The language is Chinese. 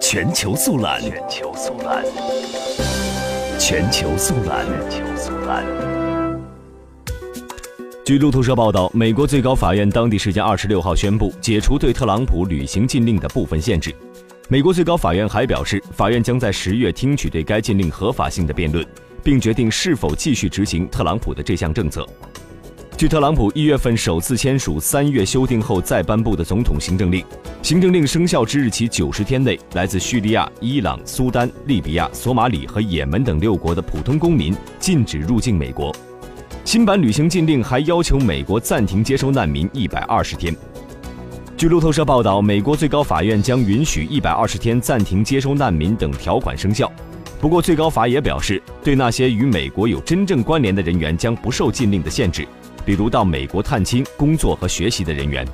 全球速览，全球速览，全球速览，全球速览。据路透社报道，美国最高法院当地时间二十六号宣布解除对特朗普履行禁令的部分限制。美国最高法院还表示，法院将在十月听取对该禁令合法性的辩论，并决定是否继续执行特朗普的这项政策。据特朗普一月份首次签署，三月修订后再颁布的总统行政令，行政令生效之日起九十天内，来自叙利亚、伊朗、苏丹、利比亚、索马里和也门等六国的普通公民禁止入境美国。新版旅行禁令还要求美国暂停接收难民一百二十天。据路透社报道，美国最高法院将允许一百二十天暂停接收难民等条款生效。不过，最高法也表示，对那些与美国有真正关联的人员将不受禁令的限制。比如到美国探亲、工作和学习的人员。